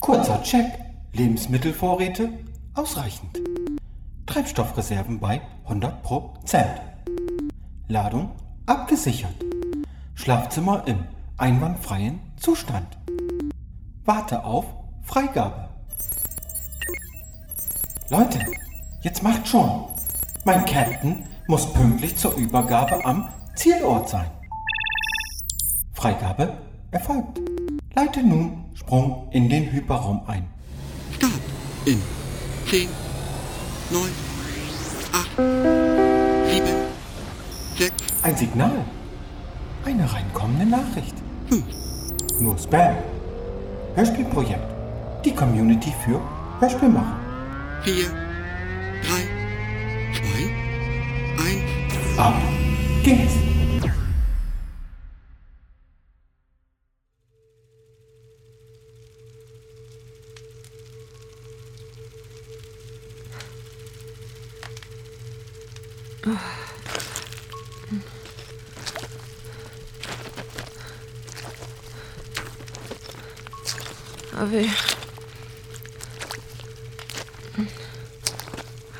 Kurzer Check. Lebensmittelvorräte ausreichend. Treibstoffreserven bei 100 Prozent. Ladung abgesichert. Schlafzimmer im einwandfreien Zustand. Warte auf Freigabe. Leute, jetzt macht schon. Mein Captain muss pünktlich zur Übergabe am Zielort sein. Freigabe erfolgt. Leite nun Sprung in den Hyperraum ein. Start in 10, 9, 8, 7, 6. Ein Signal. Eine reinkommende Nachricht. Hm. Nur Spam. Hörspielprojekt. Die Community für Hörspielmacher. 4, 3, 2, 1. Ab geht's. Harvey.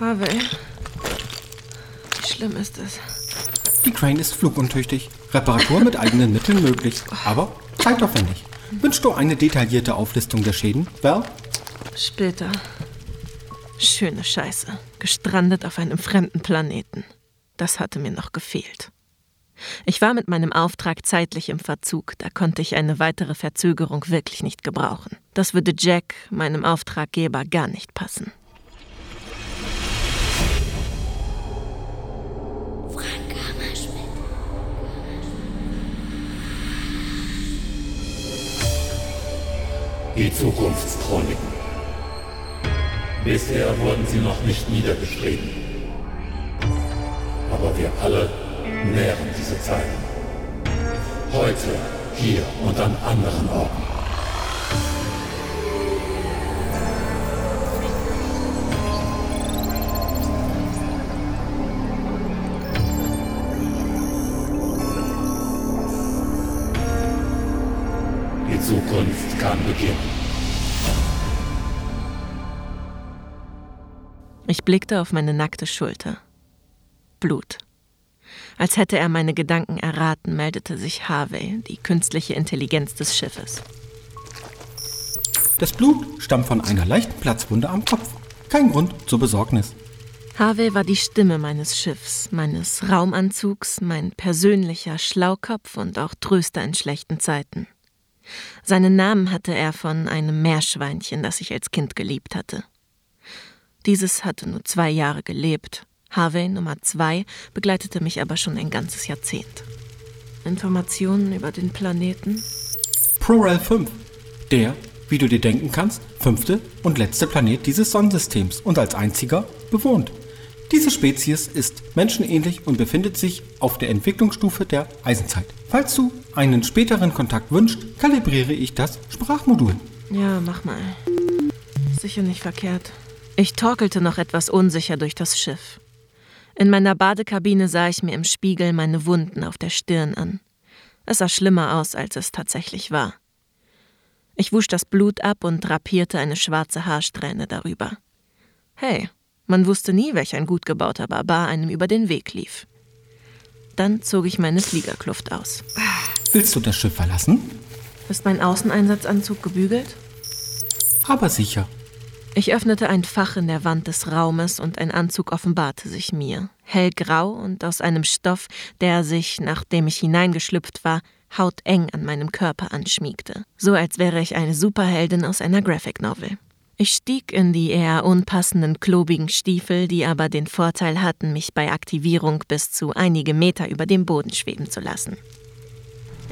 Harvey. Wie schlimm ist es? Die Crane ist fluguntüchtig. Reparatur mit eigenen Mitteln möglich, aber zeitaufwendig. Wünschst du eine detaillierte Auflistung der Schäden, Val? Später. Schöne Scheiße. Gestrandet auf einem fremden Planeten. Das hatte mir noch gefehlt. Ich war mit meinem Auftrag zeitlich im Verzug, da konnte ich eine weitere Verzögerung wirklich nicht gebrauchen. Das würde Jack, meinem Auftraggeber, gar nicht passen. Die Zukunftschroniken. Bisher wurden sie noch nicht niedergeschrieben. Aber wir alle nähren diese Zeiten. Heute, hier und an anderen Orten. Die Zukunft kann beginnen. Ich blickte auf meine nackte Schulter. Blut. Als hätte er meine Gedanken erraten, meldete sich Harvey, die künstliche Intelligenz des Schiffes. Das Blut stammt von einer leichten Platzwunde am Kopf. Kein Grund zur Besorgnis. Harvey war die Stimme meines Schiffs, meines Raumanzugs, mein persönlicher Schlaukopf und auch Tröster in schlechten Zeiten. Seinen Namen hatte er von einem Meerschweinchen, das ich als Kind geliebt hatte. Dieses hatte nur zwei Jahre gelebt. Harvey Nummer zwei begleitete mich aber schon ein ganzes Jahrzehnt. Informationen über den Planeten? ProRel 5. Der, wie du dir denken kannst, fünfte und letzte Planet dieses Sonnensystems und als einziger bewohnt. Diese Spezies ist menschenähnlich und befindet sich auf der Entwicklungsstufe der Eisenzeit. Falls du einen späteren Kontakt wünschst, kalibriere ich das Sprachmodul. Ja, mach mal. Sicher nicht verkehrt. Ich torkelte noch etwas unsicher durch das Schiff. In meiner Badekabine sah ich mir im Spiegel meine Wunden auf der Stirn an. Es sah schlimmer aus, als es tatsächlich war. Ich wusch das Blut ab und drapierte eine schwarze Haarsträhne darüber. Hey, man wusste nie, welch ein gut gebauter Barbar einem über den Weg lief. Dann zog ich meine Fliegerkluft aus. Willst du das Schiff verlassen? Ist mein Außeneinsatzanzug gebügelt? Aber sicher. Ich öffnete ein Fach in der Wand des Raumes und ein Anzug offenbarte sich mir. Hellgrau und aus einem Stoff, der sich, nachdem ich hineingeschlüpft war, hauteng an meinem Körper anschmiegte. So als wäre ich eine Superheldin aus einer Graphic Novel. Ich stieg in die eher unpassenden, klobigen Stiefel, die aber den Vorteil hatten, mich bei Aktivierung bis zu einige Meter über dem Boden schweben zu lassen.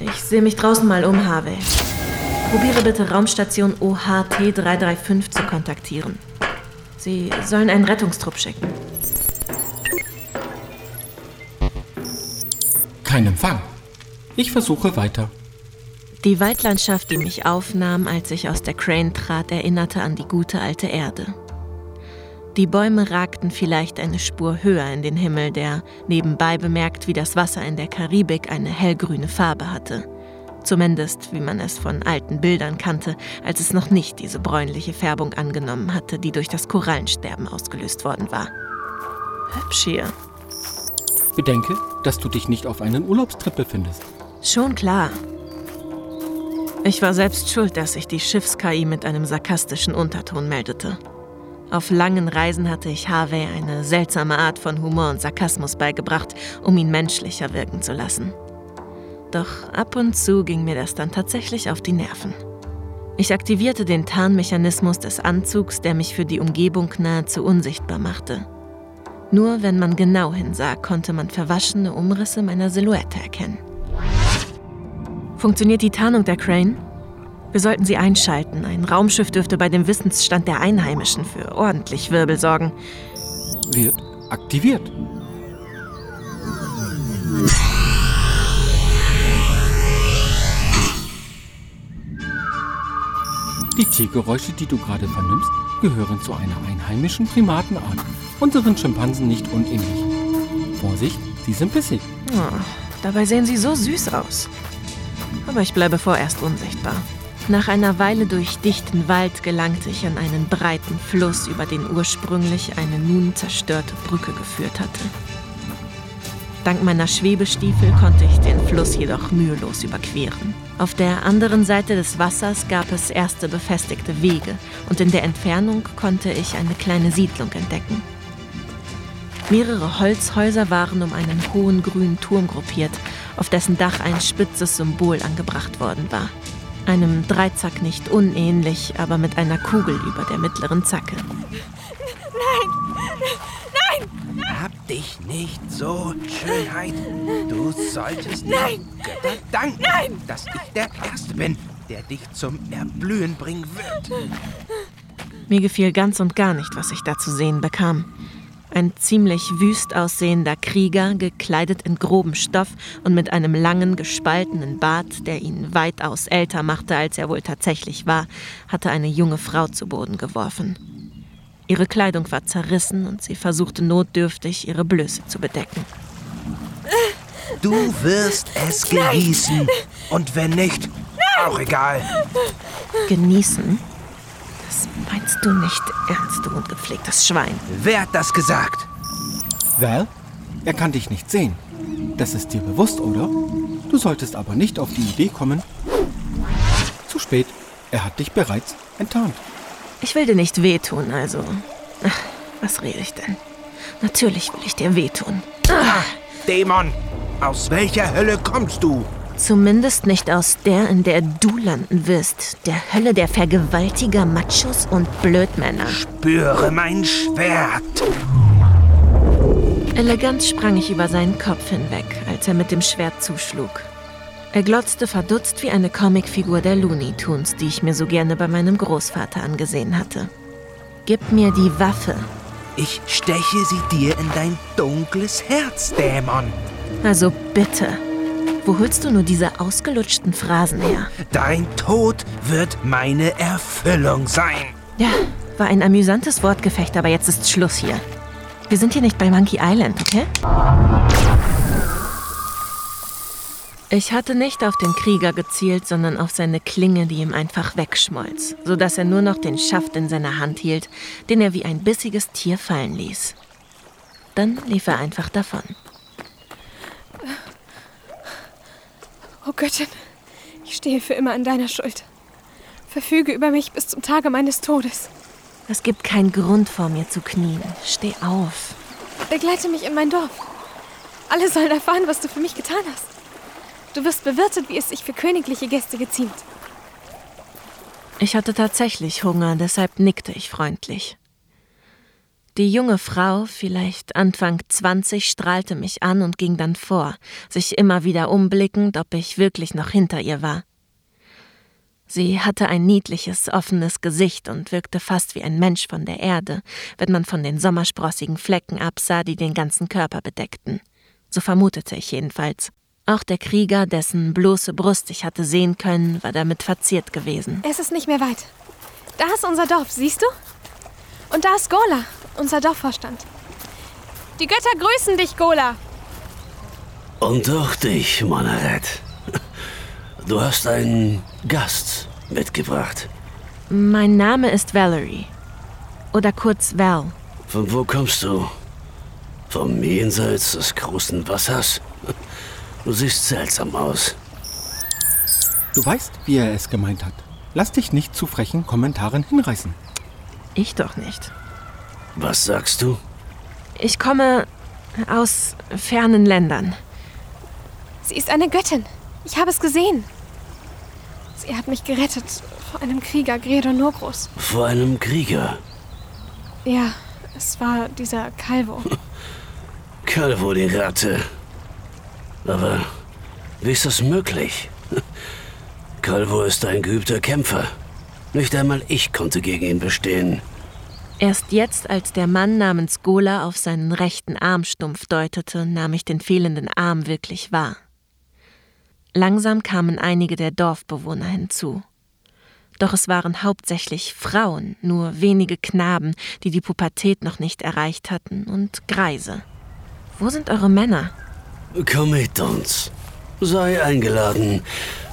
Ich sehe mich draußen mal um, Harvey. Probiere bitte Raumstation OHT 335 zu kontaktieren. Sie sollen einen Rettungstrupp schicken. Kein Empfang. Ich versuche weiter. Die Waldlandschaft, die mich aufnahm, als ich aus der Crane trat, erinnerte an die gute alte Erde. Die Bäume ragten vielleicht eine Spur höher in den Himmel, der nebenbei bemerkt wie das Wasser in der Karibik eine hellgrüne Farbe hatte. Zumindest, wie man es von alten Bildern kannte, als es noch nicht diese bräunliche Färbung angenommen hatte, die durch das Korallensterben ausgelöst worden war. Hübsch hier. Bedenke, dass du dich nicht auf einen Urlaubstrip befindest. Schon klar. Ich war selbst schuld, dass sich die Schiffs-KI mit einem sarkastischen Unterton meldete. Auf langen Reisen hatte ich Harvey eine seltsame Art von Humor und Sarkasmus beigebracht, um ihn menschlicher wirken zu lassen. Doch ab und zu ging mir das dann tatsächlich auf die Nerven. Ich aktivierte den Tarnmechanismus des Anzugs, der mich für die Umgebung nahezu unsichtbar machte. Nur wenn man genau hinsah, konnte man verwaschene Umrisse meiner Silhouette erkennen. Funktioniert die Tarnung der Crane? Wir sollten sie einschalten. Ein Raumschiff dürfte bei dem Wissensstand der Einheimischen für ordentlich Wirbel sorgen. Wird aktiviert. Die Tiergeräusche, die du gerade vernimmst, gehören zu einer einheimischen Primatenart, unseren Schimpansen nicht unähnlich. Vorsicht, sie sind bissig. Oh, dabei sehen sie so süß aus. Aber ich bleibe vorerst unsichtbar. Nach einer Weile durch dichten Wald gelangte ich an einen breiten Fluss, über den ursprünglich eine nun zerstörte Brücke geführt hatte. Dank meiner Schwebestiefel konnte ich den Fluss jedoch mühelos überqueren. Auf der anderen Seite des Wassers gab es erste befestigte Wege und in der Entfernung konnte ich eine kleine Siedlung entdecken. Mehrere Holzhäuser waren um einen hohen grünen Turm gruppiert, auf dessen Dach ein spitzes Symbol angebracht worden war. Einem Dreizack nicht unähnlich, aber mit einer Kugel über der mittleren Zacke. Hab dich nicht so, Schönheit. Du solltest Nein. dem Götter danken, Nein. dass ich der Erste bin, der dich zum Erblühen bringen wird. Mir gefiel ganz und gar nicht, was ich da zu sehen bekam. Ein ziemlich wüst aussehender Krieger, gekleidet in grobem Stoff und mit einem langen, gespaltenen Bart, der ihn weitaus älter machte, als er wohl tatsächlich war, hatte eine junge Frau zu Boden geworfen. Ihre Kleidung war zerrissen und sie versuchte notdürftig, ihre Blöße zu bedecken. Du wirst es genießen. Und wenn nicht, auch egal. Genießen? Das meinst du nicht ernst, du ungepflegtes Schwein. Wer hat das gesagt? Val, er kann dich nicht sehen. Das ist dir bewusst, oder? Du solltest aber nicht auf die Idee kommen. Zu spät. Er hat dich bereits enttarnt. Ich will dir nicht wehtun, also. Ach, was rede ich denn? Natürlich will ich dir wehtun. Dämon, aus welcher Hölle kommst du? Zumindest nicht aus der, in der du landen wirst. Der Hölle der Vergewaltiger, Machos und Blödmänner. Spüre mein Schwert. Elegant sprang ich über seinen Kopf hinweg, als er mit dem Schwert zuschlug. Er glotzte verdutzt wie eine Comicfigur der Looney Tunes, die ich mir so gerne bei meinem Großvater angesehen hatte. Gib mir die Waffe. Ich steche sie dir in dein dunkles Herz, Dämon. Also bitte. Wo holst du nur diese ausgelutschten Phrasen her? Dein Tod wird meine Erfüllung sein. Ja, war ein amüsantes Wortgefecht, aber jetzt ist Schluss hier. Wir sind hier nicht bei Monkey Island, okay? Ich hatte nicht auf den Krieger gezielt, sondern auf seine Klinge, die ihm einfach wegschmolz, sodass er nur noch den Schaft in seiner Hand hielt, den er wie ein bissiges Tier fallen ließ. Dann lief er einfach davon. Oh Göttin, ich stehe für immer an deiner Schuld. Verfüge über mich bis zum Tage meines Todes. Es gibt keinen Grund vor mir zu knien. Steh auf. Begleite mich in mein Dorf. Alle sollen erfahren, was du für mich getan hast. Du wirst bewirtet, wie es sich für königliche Gäste geziemt. Ich hatte tatsächlich Hunger, deshalb nickte ich freundlich. Die junge Frau, vielleicht Anfang 20, strahlte mich an und ging dann vor, sich immer wieder umblickend, ob ich wirklich noch hinter ihr war. Sie hatte ein niedliches, offenes Gesicht und wirkte fast wie ein Mensch von der Erde, wenn man von den sommersprossigen Flecken absah, die den ganzen Körper bedeckten. So vermutete ich jedenfalls. Auch der Krieger, dessen bloße Brust ich hatte sehen können, war damit verziert gewesen. Es ist nicht mehr weit. Da ist unser Dorf, siehst du? Und da ist Gola, unser Dorfvorstand. Die Götter grüßen dich, Gola. Und auch dich, Moneret. Du hast einen Gast mitgebracht. Mein Name ist Valerie. Oder kurz Val. Von wo kommst du? Vom Jenseits des großen Wassers? Du siehst seltsam aus. Du weißt, wie er es gemeint hat. Lass dich nicht zu frechen Kommentaren hinreißen. Ich doch nicht. Was sagst du? Ich komme aus fernen Ländern. Sie ist eine Göttin. Ich habe es gesehen. Sie hat mich gerettet vor einem Krieger Gredor Nogros. Vor einem Krieger? Ja, es war dieser Calvo. Calvo, die Ratte. Aber wie ist das möglich? Calvo ist ein geübter Kämpfer. Nicht einmal ich konnte gegen ihn bestehen. Erst jetzt, als der Mann namens Gola auf seinen rechten Arm stumpf deutete, nahm ich den fehlenden Arm wirklich wahr. Langsam kamen einige der Dorfbewohner hinzu. Doch es waren hauptsächlich Frauen, nur wenige Knaben, die die Pubertät noch nicht erreicht hatten, und Greise. Wo sind eure Männer? Komm mit uns. Sei eingeladen,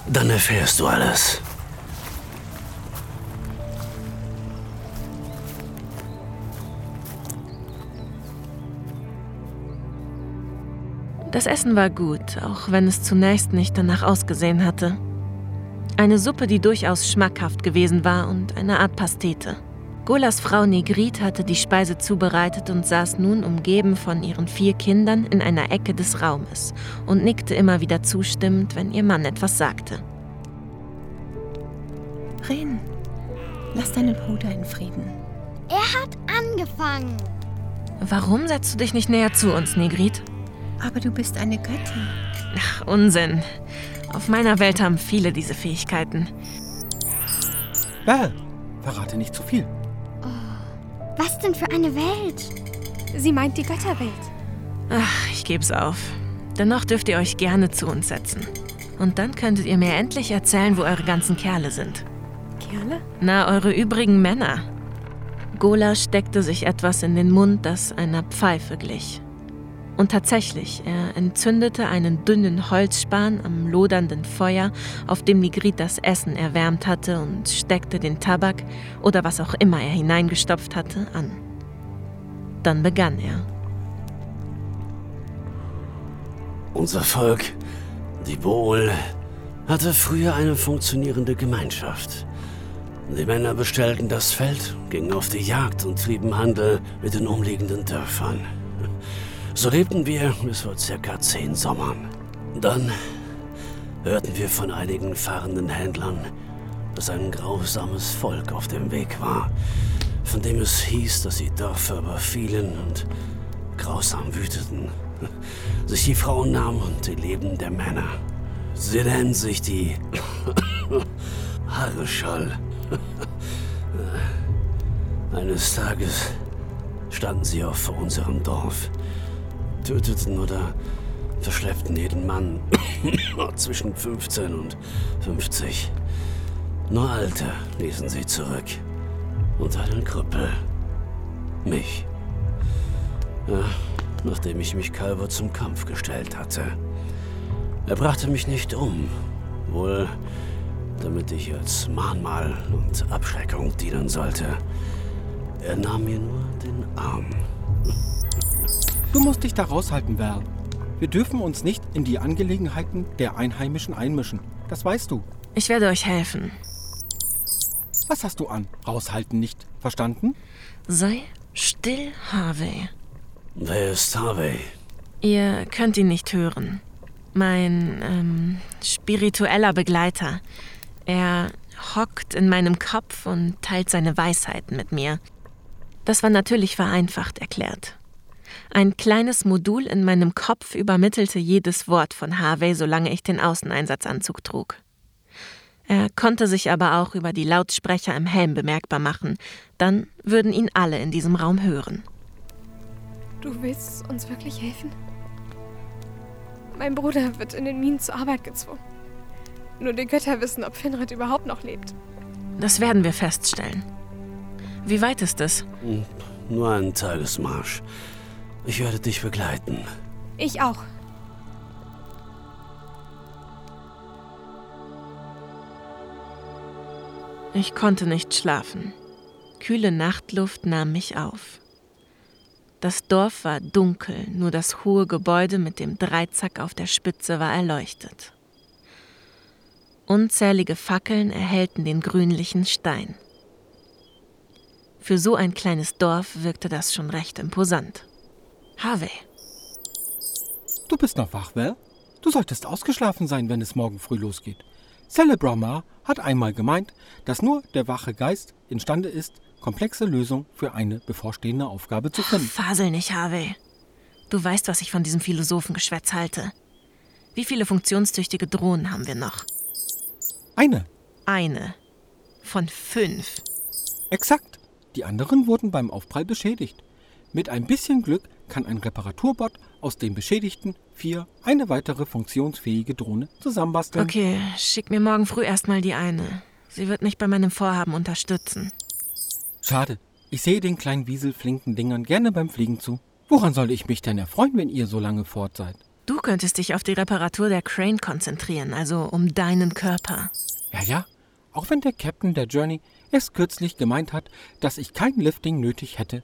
dann erfährst du alles. Das Essen war gut, auch wenn es zunächst nicht danach ausgesehen hatte. Eine Suppe, die durchaus schmackhaft gewesen war und eine Art Pastete. Golas Frau Negrit hatte die Speise zubereitet und saß nun umgeben von ihren vier Kindern in einer Ecke des Raumes und nickte immer wieder zustimmend, wenn ihr Mann etwas sagte. Ren, lass deinen Bruder in Frieden. Er hat angefangen. Warum setzt du dich nicht näher zu uns, Negrit? Aber du bist eine Göttin. Ach, Unsinn. Auf meiner Welt haben viele diese Fähigkeiten. Val, verrate nicht zu viel. Was denn für eine Welt? Sie meint die Götterwelt. Ach, ich geb's auf. Dennoch dürft ihr euch gerne zu uns setzen. Und dann könntet ihr mir endlich erzählen, wo eure ganzen Kerle sind. Kerle? Na, eure übrigen Männer. Gola steckte sich etwas in den Mund, das einer Pfeife glich. Und tatsächlich, er entzündete einen dünnen Holzspan am lodernden Feuer, auf dem Nigrit das Essen erwärmt hatte, und steckte den Tabak oder was auch immer er hineingestopft hatte, an. Dann begann er. Unser Volk, die Bohl, hatte früher eine funktionierende Gemeinschaft. Die Männer bestellten das Feld, gingen auf die Jagd und trieben Handel mit den umliegenden Dörfern. So lebten wir bis vor circa zehn Sommern. Dann hörten wir von einigen fahrenden Händlern, dass ein grausames Volk auf dem Weg war, von dem es hieß, dass sie Dörfer überfielen und grausam wüteten, sich die Frauen nahmen und die Leben der Männer. Sie nennen sich die Hareschall. Eines Tages standen sie auch vor unserem Dorf, töteten oder verschleppten jeden Mann zwischen 15 und 50. Nur Alte ließen sie zurück. Und einen Krüppel. Mich. Ja, nachdem ich mich Calvo zum Kampf gestellt hatte. Er brachte mich nicht um. Wohl, damit ich als Mahnmal und Abschreckung dienen sollte. Er nahm mir nur den Arm. Du musst dich da raushalten, Val. Wir dürfen uns nicht in die Angelegenheiten der Einheimischen einmischen. Das weißt du. Ich werde euch helfen. Was hast du an? Raushalten nicht. Verstanden? Sei still, Harvey. Wer ist Harvey? Ihr könnt ihn nicht hören. Mein ähm, spiritueller Begleiter. Er hockt in meinem Kopf und teilt seine Weisheiten mit mir. Das war natürlich vereinfacht erklärt. Ein kleines Modul in meinem Kopf übermittelte jedes Wort von Harvey, solange ich den Außeneinsatzanzug trug. Er konnte sich aber auch über die Lautsprecher im Helm bemerkbar machen. Dann würden ihn alle in diesem Raum hören. Du willst uns wirklich helfen? Mein Bruder wird in den Minen zur Arbeit gezwungen. Nur die Götter wissen, ob Finrad überhaupt noch lebt. Das werden wir feststellen. Wie weit ist es? Nur ein Tagesmarsch. Ich werde dich begleiten. Ich auch. Ich konnte nicht schlafen. Kühle Nachtluft nahm mich auf. Das Dorf war dunkel, nur das hohe Gebäude mit dem Dreizack auf der Spitze war erleuchtet. Unzählige Fackeln erhellten den grünlichen Stein. Für so ein kleines Dorf wirkte das schon recht imposant. Harvey. Du bist noch wach, Val? Du solltest ausgeschlafen sein, wenn es morgen früh losgeht. Celebromar hat einmal gemeint, dass nur der wache Geist imstande ist, komplexe Lösungen für eine bevorstehende Aufgabe zu finden. Fasel nicht, Harvey. Du weißt, was ich von diesem Philosophengeschwätz halte. Wie viele funktionstüchtige Drohnen haben wir noch? Eine. Eine. Von fünf. Exakt. Die anderen wurden beim Aufprall beschädigt. Mit ein bisschen Glück kann ein Reparaturbot aus den beschädigten vier eine weitere funktionsfähige Drohne zusammenbasteln. Okay, schick mir morgen früh erstmal die eine. Sie wird mich bei meinem Vorhaben unterstützen. Schade. Ich sehe den kleinen wieselflinken Dingern gerne beim Fliegen zu. Woran soll ich mich denn erfreuen, wenn ihr so lange fort seid? Du könntest dich auf die Reparatur der Crane konzentrieren, also um deinen Körper. Ja, ja. Auch wenn der Captain der Journey erst kürzlich gemeint hat, dass ich kein Lifting nötig hätte.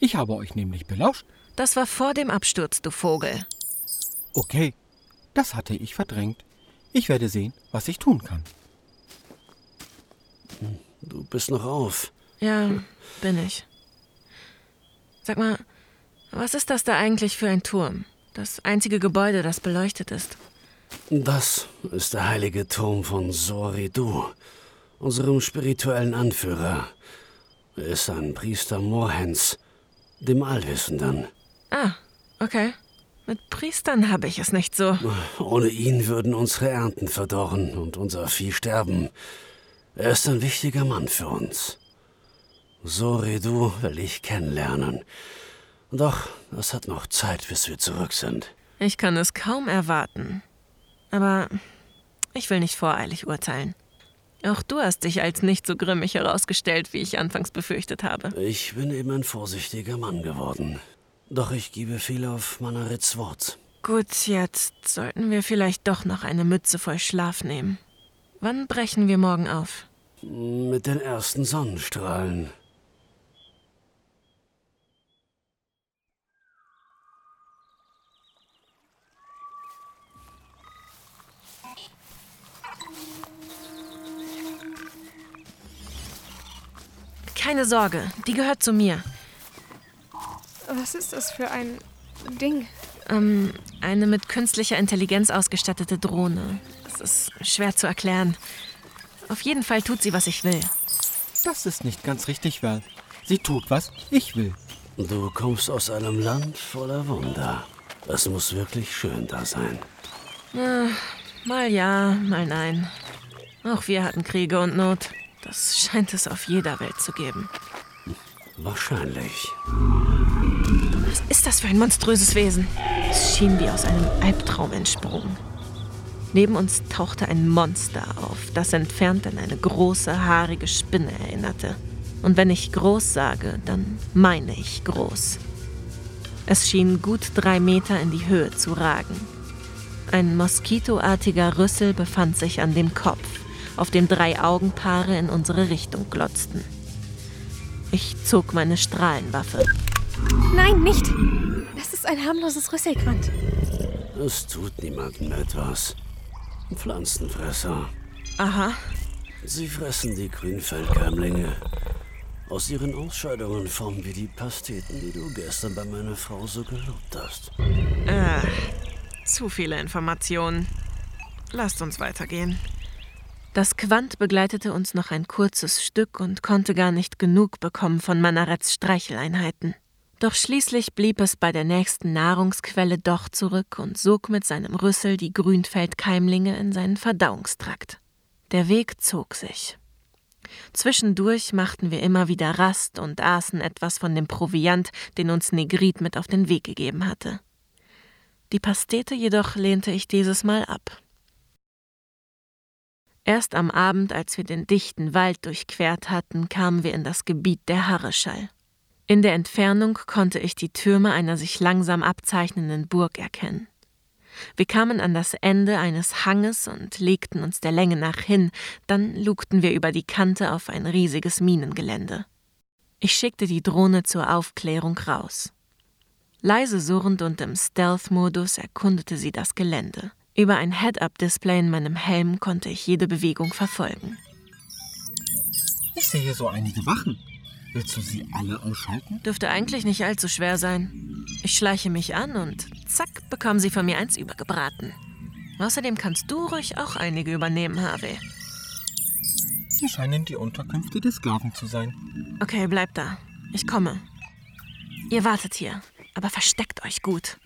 Ich habe euch nämlich belauscht. Das war vor dem Absturz, du Vogel. Okay, das hatte ich verdrängt. Ich werde sehen, was ich tun kann. Du bist noch auf. Ja, bin ich. Sag mal, was ist das da eigentlich für ein Turm? Das einzige Gebäude, das beleuchtet ist. Das ist der heilige Turm von Soridu, unserem spirituellen Anführer. Er ist ein Priester Morhens, dem Allwissenden. Ah, okay. Mit Priestern habe ich es nicht so. Ohne ihn würden unsere Ernten verdorren und unser Vieh sterben. Er ist ein wichtiger Mann für uns. Soridu will ich kennenlernen. Doch es hat noch Zeit, bis wir zurück sind. Ich kann es kaum erwarten. Aber ich will nicht voreilig urteilen. Auch du hast dich als nicht so grimmig herausgestellt, wie ich anfangs befürchtet habe. Ich bin eben ein vorsichtiger Mann geworden. Doch ich gebe viel auf Manarits Wort. Gut, jetzt sollten wir vielleicht doch noch eine Mütze voll Schlaf nehmen. Wann brechen wir morgen auf? Mit den ersten Sonnenstrahlen. Keine Sorge, die gehört zu mir. Was ist das für ein Ding? Ähm, eine mit künstlicher Intelligenz ausgestattete Drohne. Das ist schwer zu erklären. Auf jeden Fall tut sie, was ich will. Das ist nicht ganz richtig, Val. Sie tut, was ich will. Du kommst aus einem Land voller Wunder. Es muss wirklich schön da sein. Äh, mal ja, mal nein. Auch wir hatten Kriege und Not. Das scheint es auf jeder Welt zu geben. Wahrscheinlich. Was ist das für ein monströses Wesen? Es schien wie aus einem Albtraum entsprungen. Neben uns tauchte ein Monster auf, das entfernt an eine große, haarige Spinne erinnerte. Und wenn ich groß sage, dann meine ich groß. Es schien gut drei Meter in die Höhe zu ragen. Ein moskitoartiger Rüssel befand sich an dem Kopf, auf dem drei Augenpaare in unsere Richtung glotzten. Ich zog meine Strahlenwaffe. Nein, nicht! Das ist ein harmloses Rüsselquant. Es tut niemandem etwas. Pflanzenfresser. Aha. Sie fressen die Grünfeldkeimlinge. Aus ihren Ausscheidungen formen wir die Pasteten, die du gestern bei meiner Frau so gelobt hast. Äh, zu viele Informationen. Lasst uns weitergehen. Das Quant begleitete uns noch ein kurzes Stück und konnte gar nicht genug bekommen von Manarets Streicheleinheiten. Doch schließlich blieb es bei der nächsten Nahrungsquelle doch zurück und sog mit seinem Rüssel die Grünfeldkeimlinge in seinen Verdauungstrakt. Der Weg zog sich. Zwischendurch machten wir immer wieder Rast und aßen etwas von dem Proviant, den uns Negrit mit auf den Weg gegeben hatte. Die Pastete jedoch lehnte ich dieses Mal ab. Erst am Abend, als wir den dichten Wald durchquert hatten, kamen wir in das Gebiet der Harreschall. In der Entfernung konnte ich die Türme einer sich langsam abzeichnenden Burg erkennen. Wir kamen an das Ende eines Hanges und legten uns der Länge nach hin, dann lugten wir über die Kante auf ein riesiges Minengelände. Ich schickte die Drohne zur Aufklärung raus. Leise surrend und im Stealth-Modus erkundete sie das Gelände. Über ein Head-Up-Display in meinem Helm konnte ich jede Bewegung verfolgen. Ich sehe so einige Wachen. Willst du sie alle ausschalten? Dürfte eigentlich nicht allzu schwer sein. Ich schleiche mich an und zack, bekommen sie von mir eins übergebraten. Außerdem kannst du ruhig auch einige übernehmen, Harvey. Hier scheinen die Unterkünfte der Sklaven zu sein. Okay, bleibt da. Ich komme. Ihr wartet hier, aber versteckt euch gut.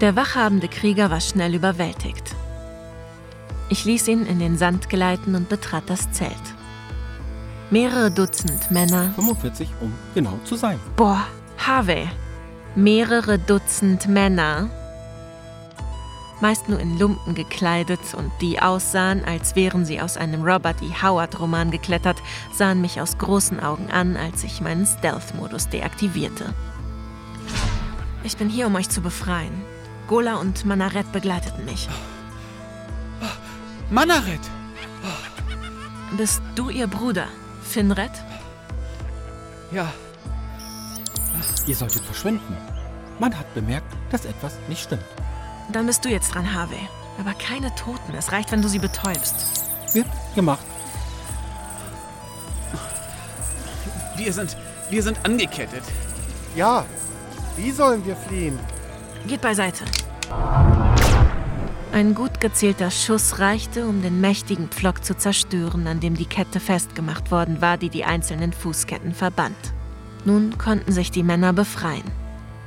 Der wachhabende Krieger war schnell überwältigt. Ich ließ ihn in den Sand gleiten und betrat das Zelt. Mehrere Dutzend Männer. 45, um genau zu sein. Boah, Harvey. Mehrere Dutzend Männer. Meist nur in Lumpen gekleidet und die aussahen, als wären sie aus einem Robert E. Howard-Roman geklettert, sahen mich aus großen Augen an, als ich meinen Stealth-Modus deaktivierte. Ich bin hier, um euch zu befreien. Gola und Manaret begleiteten mich. Manaret! Bist du ihr Bruder, Finred? Ja. Ihr solltet verschwinden. Man hat bemerkt, dass etwas nicht stimmt. Dann bist du jetzt dran, Harvey. Aber keine Toten. Es reicht, wenn du sie betäubst. Wird gemacht. Wir sind. Wir sind angekettet. Ja. Wie sollen wir fliehen? Geht beiseite. Ein gut gezielter Schuss reichte, um den mächtigen Pflock zu zerstören, an dem die Kette festgemacht worden war, die die einzelnen Fußketten verband. Nun konnten sich die Männer befreien.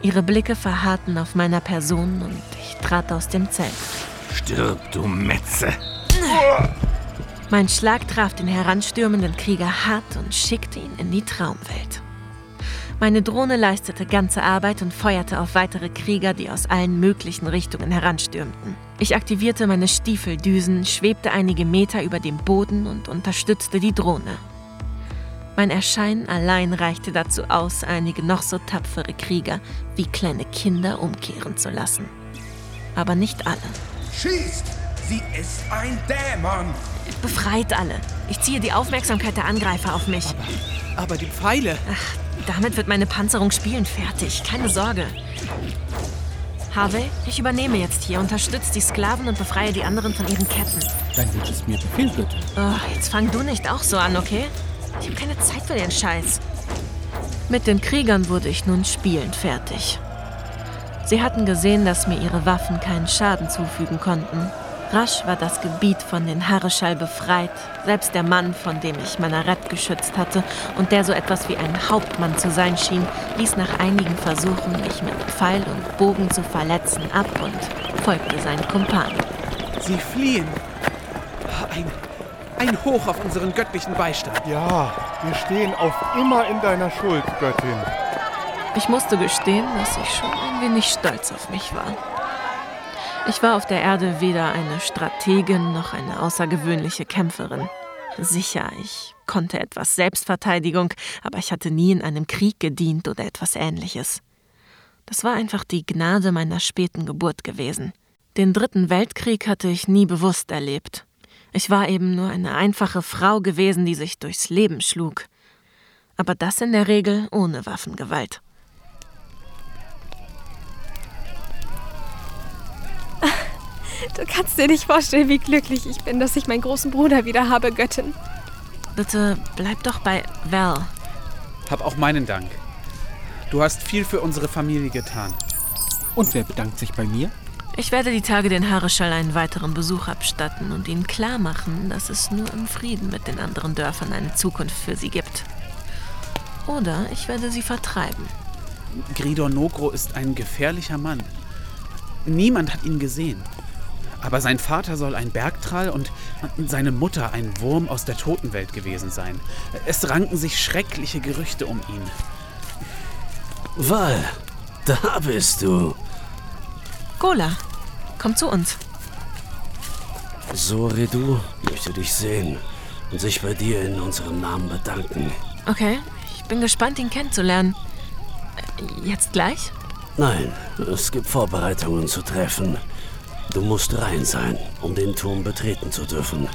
Ihre Blicke verharrten auf meiner Person und ich trat aus dem Zelt. Stirb, du Metze! Mein Schlag traf den heranstürmenden Krieger hart und schickte ihn in die Traumwelt. Meine Drohne leistete ganze Arbeit und feuerte auf weitere Krieger, die aus allen möglichen Richtungen heranstürmten. Ich aktivierte meine Stiefeldüsen, schwebte einige Meter über dem Boden und unterstützte die Drohne. Mein Erscheinen allein reichte dazu aus, einige noch so tapfere Krieger wie kleine Kinder umkehren zu lassen. Aber nicht alle. Schießt! Sie ist ein Dämon! Befreit alle. Ich ziehe die Aufmerksamkeit der Angreifer auf mich. Aber, aber die Pfeile. Ach, damit wird meine Panzerung spielend fertig. Keine Sorge. Harvey, ich übernehme jetzt hier, unterstütze die Sklaven und befreie die anderen von ihren Ketten. Dann wird es mir Befehl, bitte. Oh, jetzt fang du nicht auch so an, okay? Ich habe keine Zeit für den Scheiß. Mit den Kriegern wurde ich nun spielend fertig. Sie hatten gesehen, dass mir ihre Waffen keinen Schaden zufügen konnten. Rasch war das Gebiet von den Harreschall befreit, selbst der Mann, von dem ich Manaret geschützt hatte und der so etwas wie ein Hauptmann zu sein schien, ließ nach einigen Versuchen, mich mit Pfeil und Bogen zu verletzen, ab und folgte seinen Kumpanen. Sie fliehen. Ein, ein Hoch auf unseren göttlichen Beistand. Ja, wir stehen auf immer in deiner Schuld, Göttin. Ich musste gestehen, dass ich schon ein wenig stolz auf mich war. Ich war auf der Erde weder eine Strategin noch eine außergewöhnliche Kämpferin. Sicher, ich konnte etwas Selbstverteidigung, aber ich hatte nie in einem Krieg gedient oder etwas ähnliches. Das war einfach die Gnade meiner späten Geburt gewesen. Den Dritten Weltkrieg hatte ich nie bewusst erlebt. Ich war eben nur eine einfache Frau gewesen, die sich durchs Leben schlug. Aber das in der Regel ohne Waffengewalt. Du kannst dir nicht vorstellen, wie glücklich ich bin, dass ich meinen großen Bruder wieder habe, Göttin. Bitte bleib doch bei Val. Hab auch meinen Dank. Du hast viel für unsere Familie getan. Und wer bedankt sich bei mir? Ich werde die Tage den Hareschall einen weiteren Besuch abstatten und ihnen klar machen, dass es nur im Frieden mit den anderen Dörfern eine Zukunft für sie gibt. Oder ich werde sie vertreiben. Gridor Nogro ist ein gefährlicher Mann. Niemand hat ihn gesehen. Aber sein Vater soll ein Bergtrall und seine Mutter ein Wurm aus der Totenwelt gewesen sein. Es ranken sich schreckliche Gerüchte um ihn. Val, da bist du. Gola, Komm zu uns. Soredu möchte dich sehen und sich bei dir in unserem Namen bedanken. Okay, ich bin gespannt, ihn kennenzulernen. Äh, Jetzt gleich? Nein, es gibt Vorbereitungen zu treffen. Du musst rein sein, um den Turm betreten zu dürfen.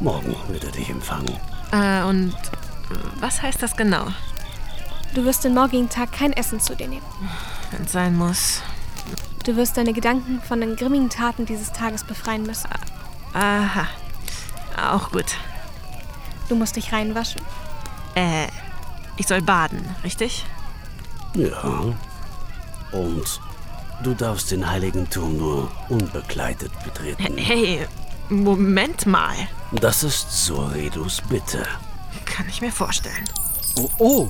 Morgen wird er dich empfangen. Äh, und was heißt das genau? Du wirst den morgigen Tag kein Essen zu dir nehmen. Wenn es sein muss. Du wirst deine Gedanken von den grimmigen Taten dieses Tages befreien müssen. Aha. Auch gut. Du musst dich reinwaschen. Äh, ich soll baden, richtig? Ja. Und du darfst den heiligen Turm nur unbekleidet betreten. Hey, Moment mal. Das ist Soredus Bitte. Kann ich mir vorstellen. Oh, oh,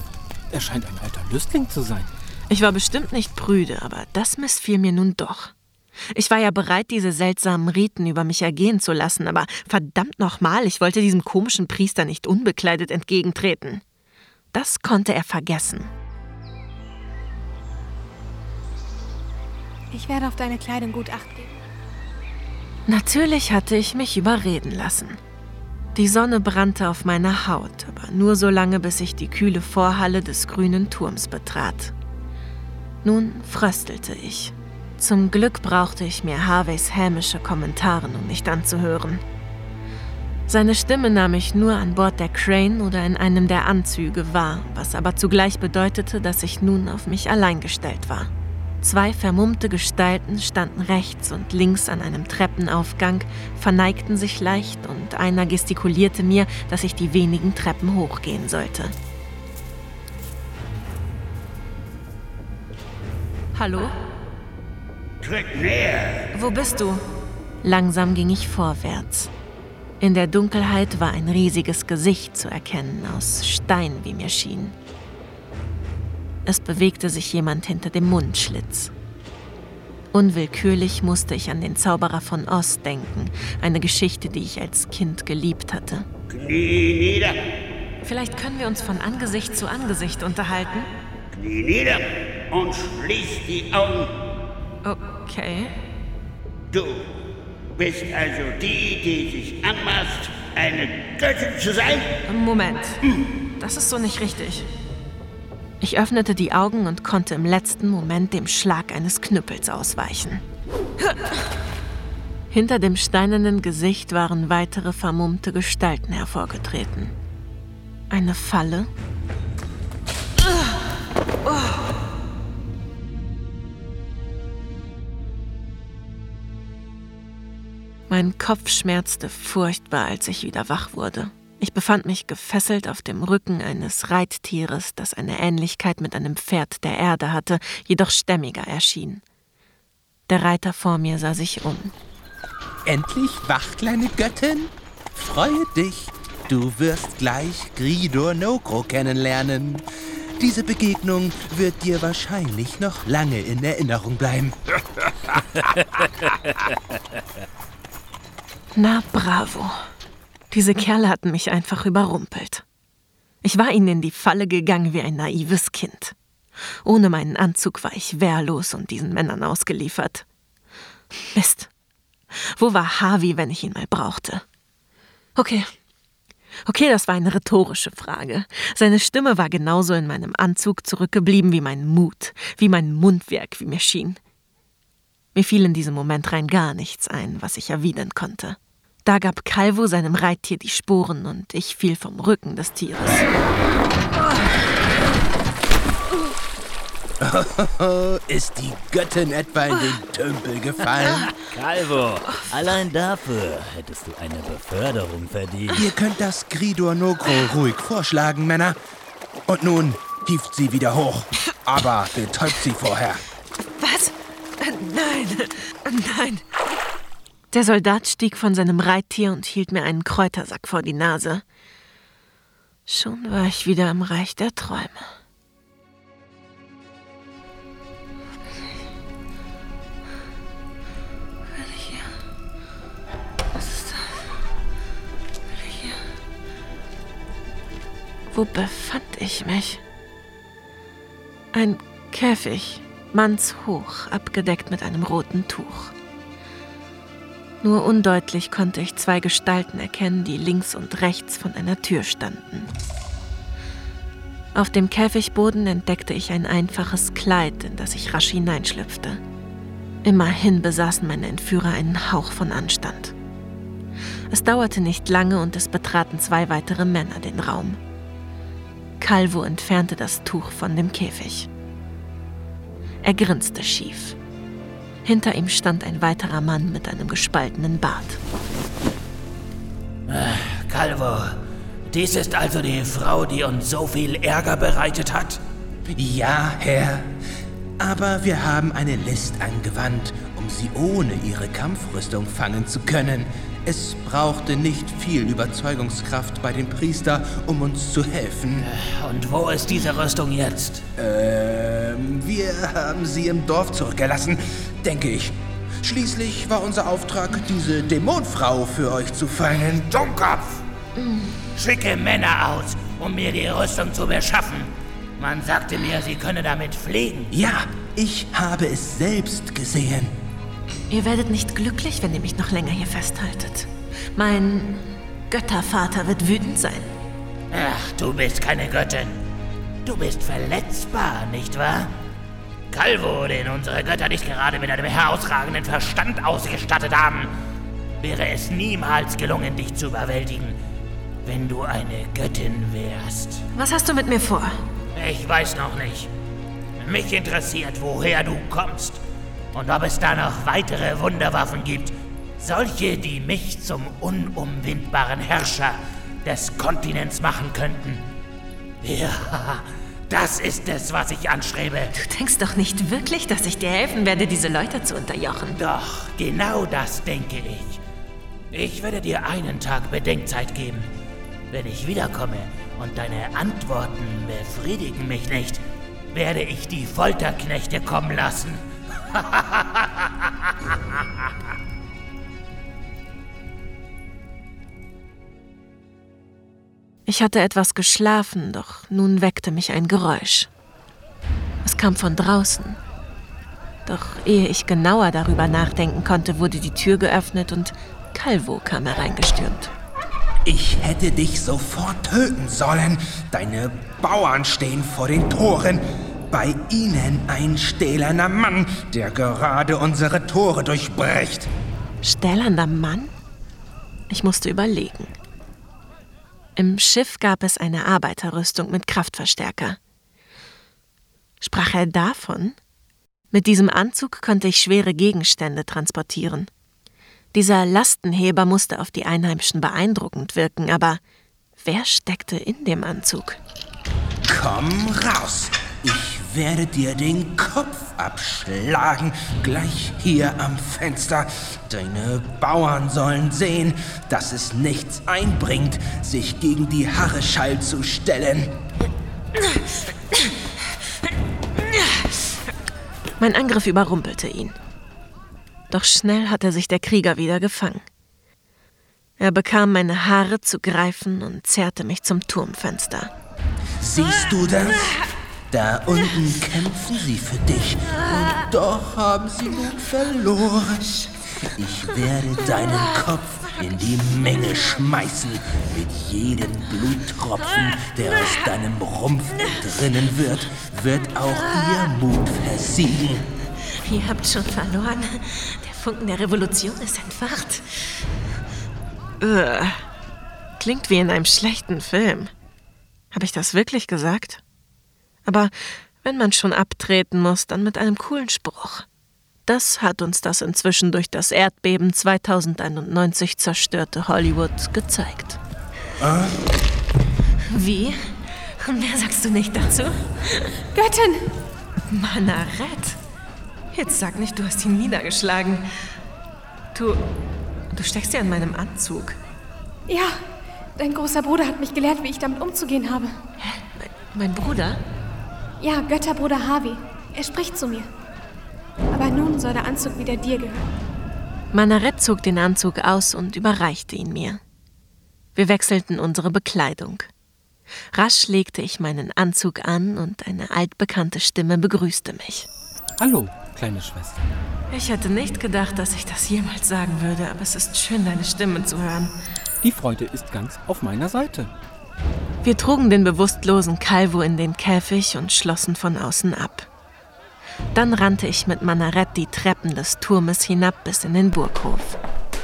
er scheint ein alter Lüstling zu sein. Ich war bestimmt nicht prüde, aber das missfiel mir nun doch. Ich war ja bereit, diese seltsamen Riten über mich ergehen zu lassen, aber verdammt nochmal, ich wollte diesem komischen Priester nicht unbekleidet entgegentreten. Das konnte er vergessen. Ich werde auf deine Kleidung gut acht geben. Natürlich hatte ich mich überreden lassen. Die Sonne brannte auf meiner Haut, aber nur so lange, bis ich die kühle Vorhalle des grünen Turms betrat. Nun fröstelte ich. Zum Glück brauchte ich mir Harveys hämische Kommentare nun nicht anzuhören. Seine Stimme nahm ich nur an Bord der Crane oder in einem der Anzüge wahr, was aber zugleich bedeutete, dass ich nun auf mich allein gestellt war. Zwei vermummte Gestalten standen rechts und links an einem Treppenaufgang, verneigten sich leicht und einer gestikulierte mir, dass ich die wenigen Treppen hochgehen sollte. Hallo? Tritt näher! Wo bist du? Langsam ging ich vorwärts. In der Dunkelheit war ein riesiges Gesicht zu erkennen, aus Stein, wie mir schien. Es bewegte sich jemand hinter dem Mundschlitz. Unwillkürlich musste ich an den Zauberer von Oz denken, eine Geschichte, die ich als Kind geliebt hatte. Knie nieder! Vielleicht können wir uns von Angesicht zu Angesicht unterhalten? Knie nieder und schließ die Augen. Okay. Du bist also die, die sich anmaßt, eine Göttin zu sein? Moment. Das ist so nicht richtig. Ich öffnete die Augen und konnte im letzten Moment dem Schlag eines Knüppels ausweichen. Hinter dem steinernen Gesicht waren weitere vermummte Gestalten hervorgetreten. Eine Falle? Mein Kopf schmerzte furchtbar, als ich wieder wach wurde. Ich befand mich gefesselt auf dem Rücken eines Reittieres, das eine Ähnlichkeit mit einem Pferd der Erde hatte, jedoch stämmiger erschien. Der Reiter vor mir sah sich um. Endlich wach, kleine Göttin? Freue dich, du wirst gleich Gridor Nokro kennenlernen. Diese Begegnung wird dir wahrscheinlich noch lange in Erinnerung bleiben. Na bravo. Diese Kerle hatten mich einfach überrumpelt. Ich war ihnen in die Falle gegangen wie ein naives Kind. Ohne meinen Anzug war ich wehrlos und diesen Männern ausgeliefert. Mist. Wo war Harvey, wenn ich ihn mal brauchte? Okay. Okay, das war eine rhetorische Frage. Seine Stimme war genauso in meinem Anzug zurückgeblieben wie mein Mut, wie mein Mundwerk, wie mir schien. Mir fiel in diesem Moment rein gar nichts ein, was ich erwidern konnte. Da gab Calvo seinem Reittier die Sporen und ich fiel vom Rücken des Tieres. Ist die Göttin etwa in den Tümpel gefallen? Calvo, allein dafür hättest du eine Beförderung verdient. Ihr könnt das Gridor Nogro ruhig vorschlagen, Männer. Und nun hieft sie wieder hoch. Aber betäubt sie vorher. Was? Nein, nein. Der Soldat stieg von seinem Reittier und hielt mir einen Kräutersack vor die Nase. Schon war ich wieder im Reich der Träume. Wo befand ich mich? Ein Käfig, mannshoch, abgedeckt mit einem roten Tuch. Nur undeutlich konnte ich zwei Gestalten erkennen, die links und rechts von einer Tür standen. Auf dem Käfigboden entdeckte ich ein einfaches Kleid, in das ich rasch hineinschlüpfte. Immerhin besaßen meine Entführer einen Hauch von Anstand. Es dauerte nicht lange und es betraten zwei weitere Männer den Raum. Calvo entfernte das Tuch von dem Käfig. Er grinste schief. Hinter ihm stand ein weiterer Mann mit einem gespaltenen Bart. Äh, Calvo, dies ist also die Frau, die uns so viel Ärger bereitet hat? Ja, Herr. Aber wir haben eine List angewandt, um sie ohne ihre Kampfrüstung fangen zu können. Es brauchte nicht viel Überzeugungskraft bei dem Priester, um uns zu helfen. Und wo ist diese Rüstung jetzt? Ähm, wir haben sie im Dorf zurückgelassen, denke ich. Schließlich war unser Auftrag, diese Dämonfrau für euch zu fangen. Dummkopf! Schicke Männer aus, um mir die Rüstung zu beschaffen. Man sagte mir, sie könne damit fliegen. Ja, ich habe es selbst gesehen. Ihr werdet nicht glücklich, wenn ihr mich noch länger hier festhaltet. Mein Göttervater wird wütend sein. Ach, du bist keine Göttin. Du bist verletzbar, nicht wahr? Calvo, den unsere Götter nicht gerade mit einem herausragenden Verstand ausgestattet haben, wäre es niemals gelungen, dich zu überwältigen, wenn du eine Göttin wärst. Was hast du mit mir vor? Ich weiß noch nicht. Mich interessiert, woher du kommst und ob es da noch weitere Wunderwaffen gibt. Solche, die mich zum unumwindbaren Herrscher des Kontinents machen könnten. Ja, das ist es, was ich anstrebe. Du denkst doch nicht wirklich, dass ich dir helfen werde, diese Leute zu unterjochen. Doch, genau das denke ich. Ich werde dir einen Tag Bedenkzeit geben. Wenn ich wiederkomme und deine Antworten befriedigen mich nicht, werde ich die Folterknechte kommen lassen. Ich hatte etwas geschlafen, doch nun weckte mich ein Geräusch. Es kam von draußen. Doch ehe ich genauer darüber nachdenken konnte, wurde die Tür geöffnet und Calvo kam hereingestürmt. Ich hätte dich sofort töten sollen. Deine Bauern stehen vor den Toren. Bei ihnen ein stählerner Mann, der gerade unsere Tore durchbricht. Stählerner Mann? Ich musste überlegen. Im Schiff gab es eine Arbeiterrüstung mit Kraftverstärker. Sprach er davon? Mit diesem Anzug konnte ich schwere Gegenstände transportieren. Dieser Lastenheber musste auf die Einheimischen beeindruckend wirken, aber wer steckte in dem Anzug? Komm raus! Ich werde dir den Kopf abschlagen, gleich hier am Fenster. Deine Bauern sollen sehen, dass es nichts einbringt, sich gegen die Harreschall zu stellen. Mein Angriff überrumpelte ihn. Doch schnell hatte sich der Krieger wieder gefangen. Er bekam meine Haare zu greifen und zerrte mich zum Turmfenster. Siehst du das? Da unten kämpfen sie für dich. Und doch haben sie nun verloren. Ich werde deinen Kopf in die Menge schmeißen. Mit jedem Bluttropfen, der aus deinem Rumpf entrinnen wird, wird auch ihr Mut versiegen. Ihr habt schon verloren. Der Funken der Revolution ist entfacht. Ugh. Klingt wie in einem schlechten Film. Habe ich das wirklich gesagt? Aber wenn man schon abtreten muss, dann mit einem coolen Spruch. Das hat uns das inzwischen durch das Erdbeben 2091 zerstörte Hollywood gezeigt. Äh? Wie? Und mehr sagst du nicht dazu? Göttin! Manarett! Jetzt sag nicht, du hast ihn niedergeschlagen. Du. Du steckst ja in meinem Anzug. Ja, dein großer Bruder hat mich gelehrt, wie ich damit umzugehen habe. Hä? Mein Bruder? Ja, Götterbruder Harvey. Er spricht zu mir. Aber nun soll der Anzug wieder dir gehören. Manarett zog den Anzug aus und überreichte ihn mir. Wir wechselten unsere Bekleidung. Rasch legte ich meinen Anzug an und eine altbekannte Stimme begrüßte mich. Hallo, kleine Schwester. Ich hätte nicht gedacht, dass ich das jemals sagen würde, aber es ist schön, deine Stimme zu hören. Die Freude ist ganz auf meiner Seite. Wir trugen den bewusstlosen Calvo in den Käfig und schlossen von außen ab. Dann rannte ich mit Manarett die Treppen des Turmes hinab bis in den Burghof.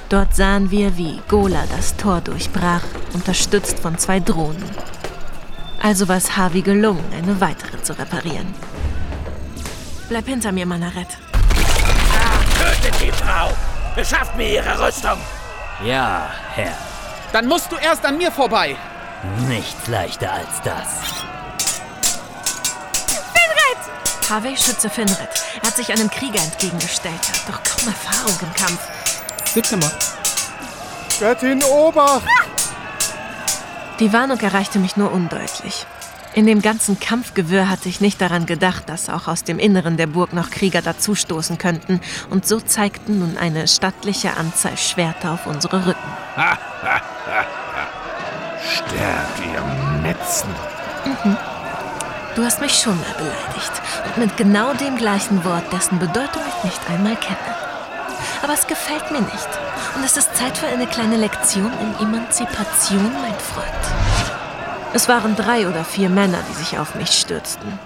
Dort sahen wir, wie Gola das Tor durchbrach, unterstützt von zwei Drohnen. Also war es Harvey gelungen, eine weitere zu reparieren. Bleib hinter mir, Manarett. Tötet die Frau! Beschafft mir ihre Rüstung! Ja, Herr. Dann musst du erst an mir vorbei. Nichts leichter als das. Finred! Harvey schütze Finred. Er hat sich einem Krieger entgegengestellt. Er hat doch kaum Erfahrung im Kampf. Wird gemacht. Göttin Obacht! Die Warnung erreichte mich nur undeutlich. In dem ganzen Kampfgewirr hatte ich nicht daran gedacht, dass auch aus dem Inneren der Burg noch Krieger dazustoßen könnten, und so zeigten nun eine stattliche Anzahl Schwerter auf unsere Rücken. Sterbt ihr Metzen! Mhm. Du hast mich schon mal beleidigt und mit genau dem gleichen Wort, dessen Bedeutung ich nicht einmal kenne. Aber es gefällt mir nicht. Und es ist Zeit für eine kleine Lektion in Emanzipation, mein Freund. Es waren drei oder vier Männer, die sich auf mich stürzten.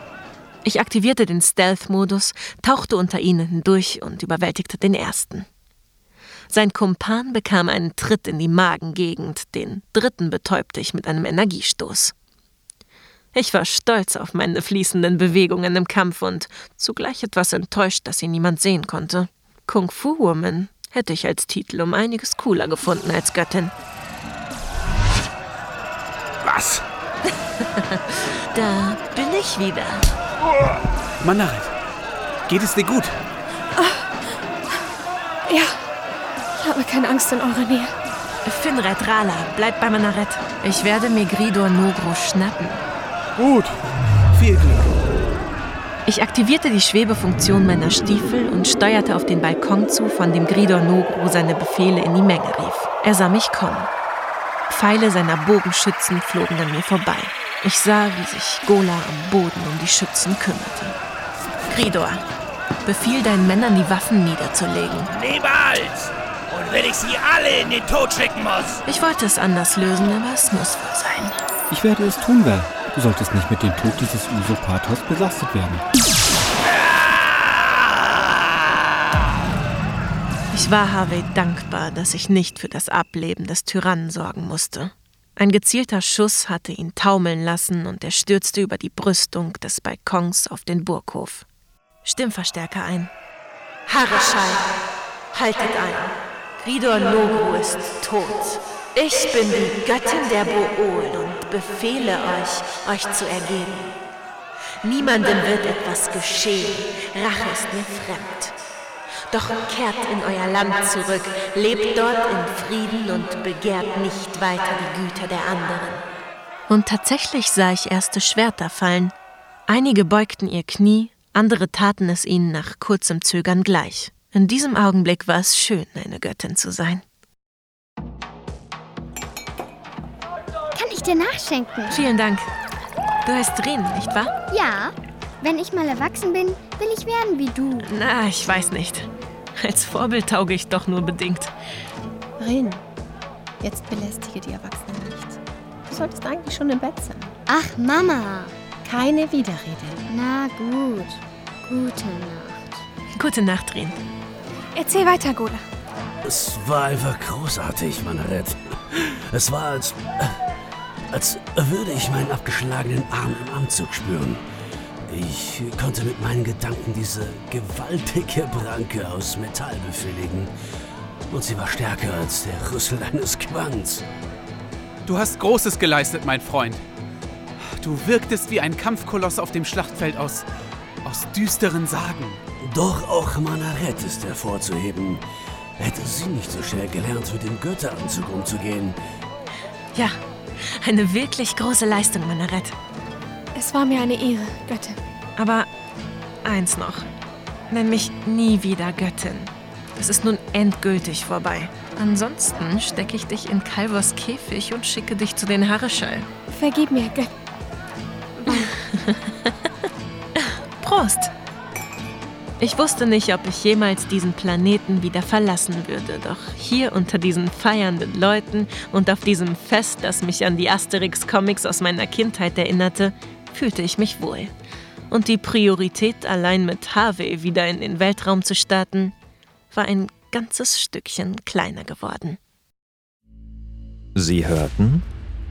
Ich aktivierte den Stealth-Modus, tauchte unter ihnen hindurch und überwältigte den ersten. Sein Kumpan bekam einen Tritt in die Magengegend, den dritten betäubte ich mit einem Energiestoß. Ich war stolz auf meine fließenden Bewegungen im Kampf und zugleich etwas enttäuscht, dass sie niemand sehen konnte. Kung Fu Woman hätte ich als Titel um einiges cooler gefunden als Göttin. Was? da bin ich wieder. Manaret, geht es dir gut? Ja, ich habe keine Angst in eurer Nähe. Finred Rala, bleib bei Manaret. Ich werde mir Gridor Nogro schnappen. Gut. Viel Glück. Ich aktivierte die Schwebefunktion meiner Stiefel und steuerte auf den Balkon zu, von dem Gridor Nogro seine Befehle in die Menge rief. Er sah mich kommen. Pfeile seiner Bogenschützen flogen an mir vorbei. Ich sah, wie sich Gola am Boden um die Schützen kümmerte. Gridor, befiehl deinen Männern, die Waffen niederzulegen. Niemals! Und wenn ich sie alle in den Tod schicken muss! Ich wollte es anders lösen, aber es muss wohl sein. Ich werde es tun, Val. Du solltest nicht mit dem Tod dieses Usurpators belastet werden. Ich war Harvey dankbar, dass ich nicht für das Ableben des Tyrannen sorgen musste. Ein gezielter Schuss hatte ihn taumeln lassen und er stürzte über die Brüstung des Balkons auf den Burghof. Stimmverstärker ein. Harreschall, haltet ein. Gridor Nogru ist tot. Ich bin die Göttin der Bool und befehle euch, euch zu ergeben. Niemandem wird etwas geschehen. Rache ist mir fremd. Doch kehrt in euer Land zurück, lebt dort in Frieden und begehrt nicht weiter die Güter der anderen. Und tatsächlich sah ich erste Schwerter fallen. Einige beugten ihr Knie, andere taten es ihnen nach kurzem Zögern gleich. In diesem Augenblick war es schön, eine Göttin zu sein. Kann ich dir nachschenken? Vielen Dank. Du heißt Rin, nicht wahr? Ja. Wenn ich mal erwachsen bin, will ich werden wie du. Na, ich weiß nicht. Als Vorbild tauge ich doch nur bedingt. Rin, jetzt belästige die Erwachsenen nicht. Du solltest eigentlich schon im Bett sein. Ach, Mama. Keine Widerrede. Na gut. Gute Nacht. Gute Nacht, Rin. Erzähl weiter, Gola. Es war einfach großartig, Manaret. Es war, als, als würde ich meinen abgeschlagenen Arm im Anzug spüren. Ich konnte mit meinen Gedanken diese gewaltige Pranke aus Metall befehligen. Und sie war stärker als der Rüssel eines Quants. Du hast Großes geleistet, mein Freund. Du wirktest wie ein Kampfkoloss auf dem Schlachtfeld aus, aus düsteren Sagen. Doch auch Manaret ist hervorzuheben. Hätte sie nicht so schnell gelernt, mit dem Götteranzug umzugehen. Ja, eine wirklich große Leistung, Manaret. Es war mir eine Ehre, Göttin. Aber eins noch. Nenn mich nie wieder Göttin. Es ist nun endgültig vorbei. Ansonsten stecke ich dich in Calvos Käfig und schicke dich zu den Harreschall. Vergib mir, Göttin. Prost! Ich wusste nicht, ob ich jemals diesen Planeten wieder verlassen würde, doch hier unter diesen feiernden Leuten und auf diesem Fest, das mich an die Asterix-Comics aus meiner Kindheit erinnerte, fühlte ich mich wohl. Und die Priorität, allein mit Harvey wieder in den Weltraum zu starten, war ein ganzes Stückchen kleiner geworden. Sie hörten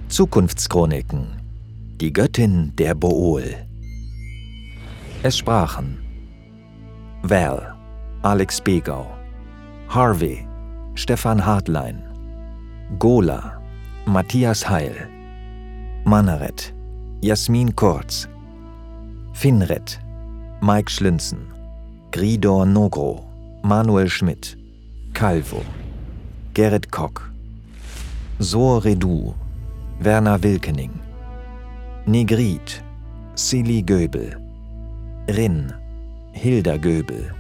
Zukunftschroniken. Die Göttin der Bool. Es sprachen Val, Alex Begau, Harvey, Stefan Hartlein, Gola, Matthias Heil, Manaret, Jasmin Kurz, Finret, Mike Schlinzen, Gridor Nogro, Manuel Schmidt, Calvo, Gerrit Kock, Soor Redu, Werner Wilkening, Negrit, Silly Göbel, Rin, Hilda Göbel,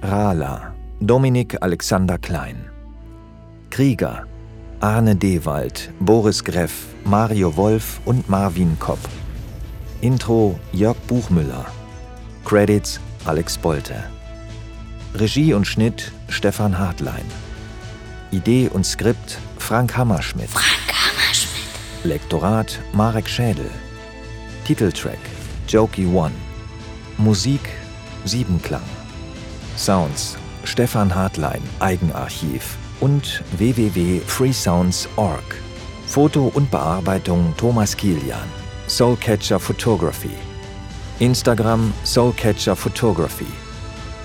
Rala, Dominik Alexander Klein, Krieger, Arne Dewald, Boris Greff, Mario Wolf und Marvin Kopp. Intro Jörg Buchmüller. Credits Alex Bolte. Regie und Schnitt Stefan Hartlein. Idee und Skript Frank Hammerschmidt. Frank Hammerschmidt. Lektorat Marek Schädel. Titeltrack Jokey One. Musik Siebenklang. Sounds Stefan Hartlein Eigenarchiv und www.freesounds.org. Foto und Bearbeitung Thomas Kilian. Soulcatcher Photography. Instagram Soulcatcher Photography.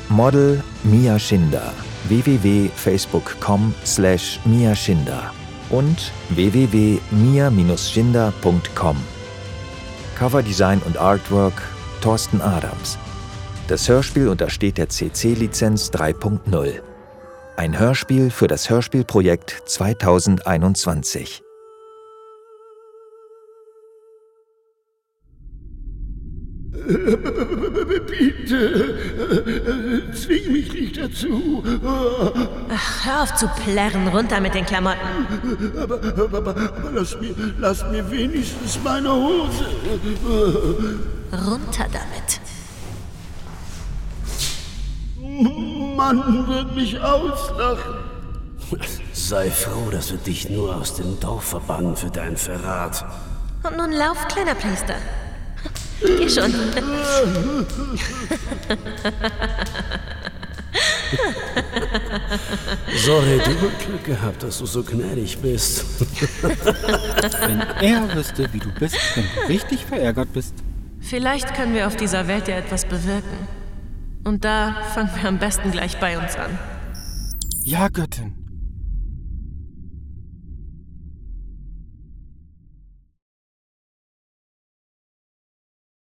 Model Mia Schinder. www.facebook.com slash Mia Schinder und www.mia-schinder.com. Coverdesign und Artwork Thorsten Adams. Das Hörspiel untersteht der CC-Lizenz 3.0. Ein Hörspiel für das Hörspielprojekt 2021. Bitte, zwing mich nicht dazu. Ach, hör auf zu plärren, runter mit den Klamotten. Aber, aber, aber, aber lass, mir, lass mir wenigstens meine Hose. Runter damit. Mann wird mich auslachen. Sei froh, dass wir dich nur aus dem Dorf verbannen für deinen Verrat. Und nun lauf, kleiner Priester. Geh schon. Sorry, du hast Glück gehabt, dass du so gnädig bist. Wenn er wüsste, wie du bist, wenn du richtig verärgert bist. Vielleicht können wir auf dieser Welt ja etwas bewirken. Und da fangen wir am besten gleich bei uns an. Ja, Göttin.